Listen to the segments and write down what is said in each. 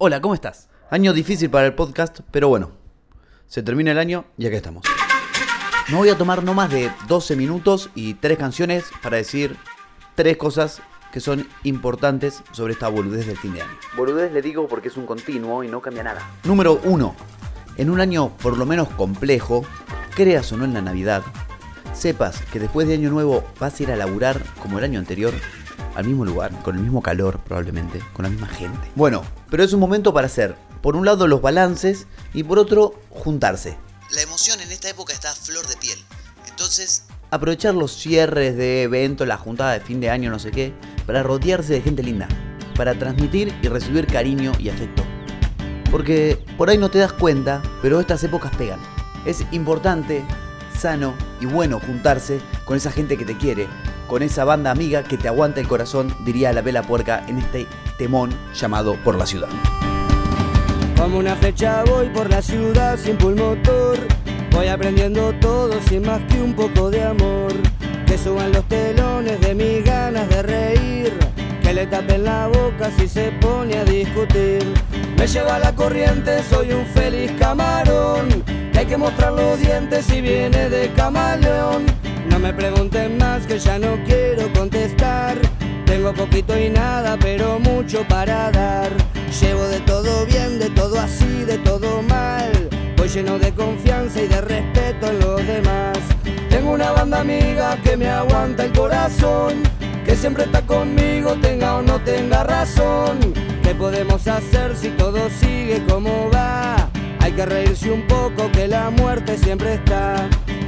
Hola, ¿cómo estás? Año difícil para el podcast, pero bueno, se termina el año y aquí estamos. Me voy a tomar no más de 12 minutos y tres canciones para decir tres cosas que son importantes sobre esta boludez del fin de año. Boludez le digo porque es un continuo y no cambia nada. Número 1. En un año por lo menos complejo, creas o no en la Navidad, sepas que después de Año Nuevo vas a ir a laburar como el año anterior, al mismo lugar, con el mismo calor probablemente, con la misma gente. Bueno, pero es un momento para hacer, por un lado, los balances y por otro, juntarse. La emoción en esta época está a flor de piel. Entonces, aprovechar los cierres de eventos, la juntada de fin de año, no sé qué, para rodearse de gente linda, para transmitir y recibir cariño y afecto. Porque por ahí no te das cuenta, pero estas épocas pegan. Es importante, sano y bueno juntarse con esa gente que te quiere, con esa banda amiga que te aguanta el corazón, diría la vela puerca en este temón llamado Por la Ciudad. Como una flecha voy por la ciudad sin pulmotor. Voy aprendiendo todo sin más que un poco de amor. Que suban los telones de mis ganas de reír. Que le tapen la boca si se pone a discutir. Me lleva la corriente, soy un feliz camarón. Hay que mostrar los dientes si viene de camaleón. No me pregunten más que ya no quiero contestar. Tengo poquito y nada, pero mucho para dar. Llevo de todo bien, de todo así, de todo mal. Voy lleno de confianza y de respeto en los demás. Tengo una banda amiga que me aguanta el corazón, que siempre está conmigo, tenga o no tenga razón. ¿Qué podemos hacer si todo sigue como va? Hay que reírse un poco, que la muerte siempre está.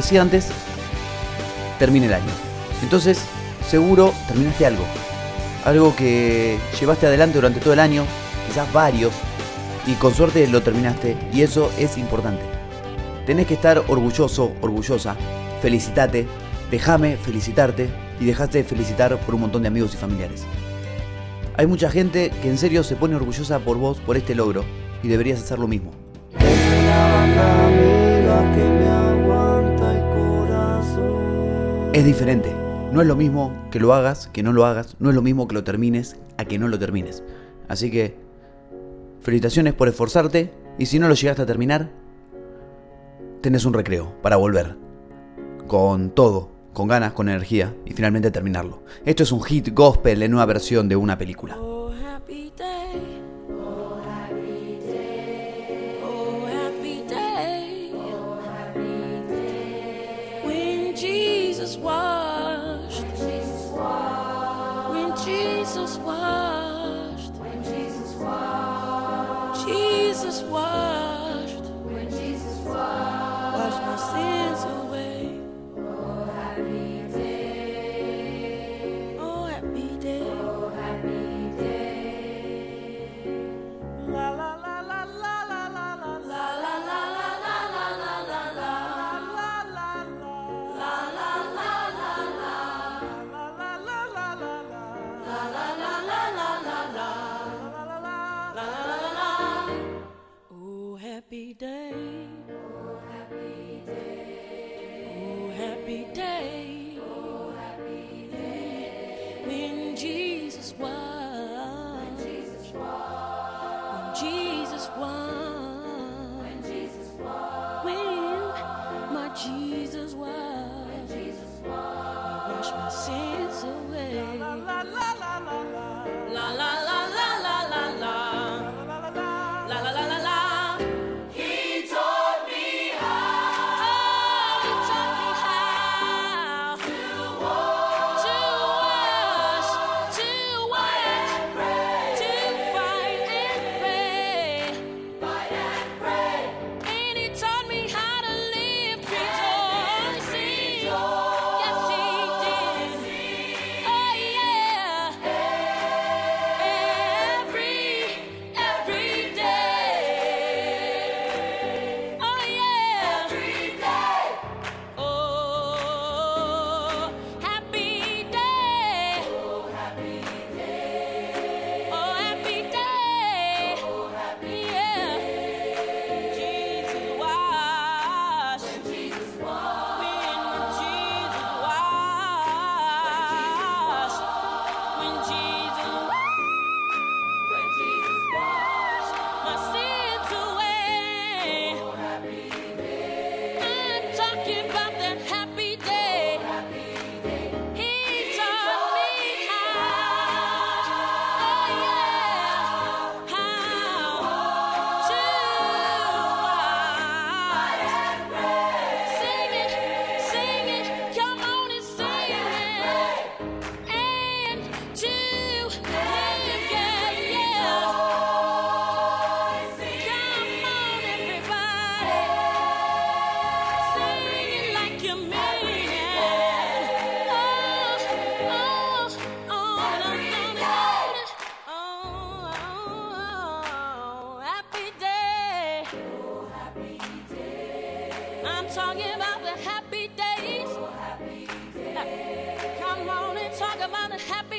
Decía antes, termina el año. Entonces, seguro terminaste algo. Algo que llevaste adelante durante todo el año, quizás varios, y con suerte lo terminaste, y eso es importante. Tenés que estar orgulloso, orgullosa, felicitate, déjame felicitarte y dejaste de felicitar por un montón de amigos y familiares. Hay mucha gente que en serio se pone orgullosa por vos, por este logro, y deberías hacer lo mismo. Es diferente. No es lo mismo que lo hagas, que no lo hagas. No es lo mismo que lo termines a que no lo termines. Así que, felicitaciones por esforzarte. Y si no lo llegaste a terminar, tenés un recreo para volver. Con todo, con ganas, con energía. Y finalmente terminarlo. Esto es un hit gospel en una versión de una película. Oh. Sins away. Jesus was. When Jesus was. When my Jesus was. When Jesus was. Wash my sins away. La la la la la la. La la. And talking about the happy days. Come on and talk about the happy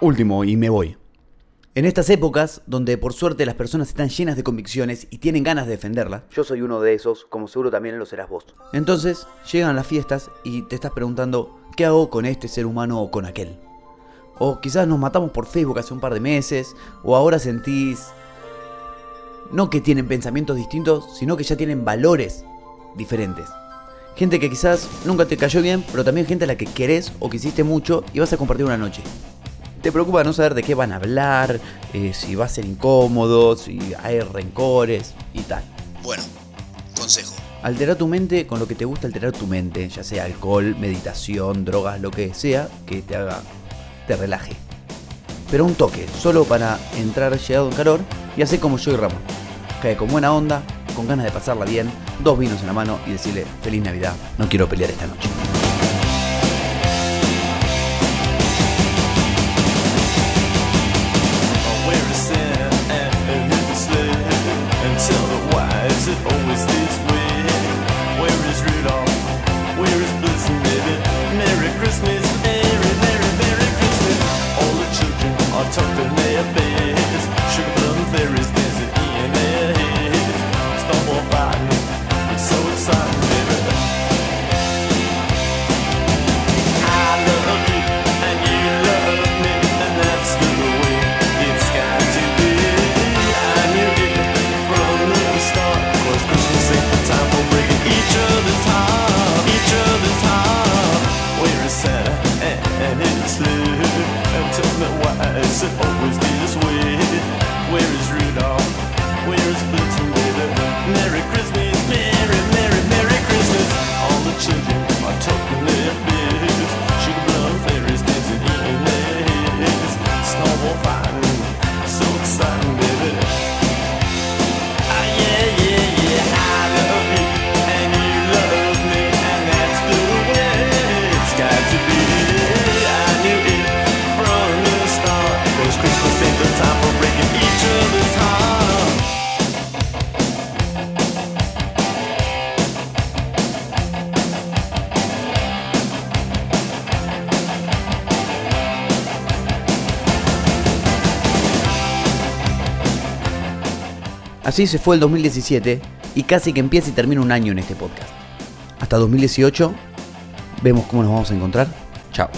Último, y me voy. En estas épocas, donde por suerte las personas están llenas de convicciones y tienen ganas de defenderla, yo soy uno de esos, como seguro también lo serás vos. Entonces, llegan las fiestas y te estás preguntando, ¿qué hago con este ser humano o con aquel? O quizás nos matamos por Facebook hace un par de meses, o ahora sentís... No que tienen pensamientos distintos, sino que ya tienen valores diferentes. Gente que quizás nunca te cayó bien, pero también gente a la que querés o quisiste mucho y vas a compartir una noche. Te preocupa no saber de qué van a hablar, eh, si va a ser incómodo, si hay rencores y tal. Bueno, consejo. Altera tu mente con lo que te gusta alterar tu mente, ya sea alcohol, meditación, drogas, lo que sea que te haga, te relaje. Pero un toque, solo para entrar llegado en calor y hacer como yo y Ramón. Cae con buena onda, con ganas de pasarla bien, dos vinos en la mano y decirle feliz Navidad, no quiero pelear esta noche. Me why is it always this way? Where is Rudolph? Where is Blitzen, Así se fue el 2017 y casi que empieza y termina un año en este podcast. Hasta 2018, vemos cómo nos vamos a encontrar. Chao.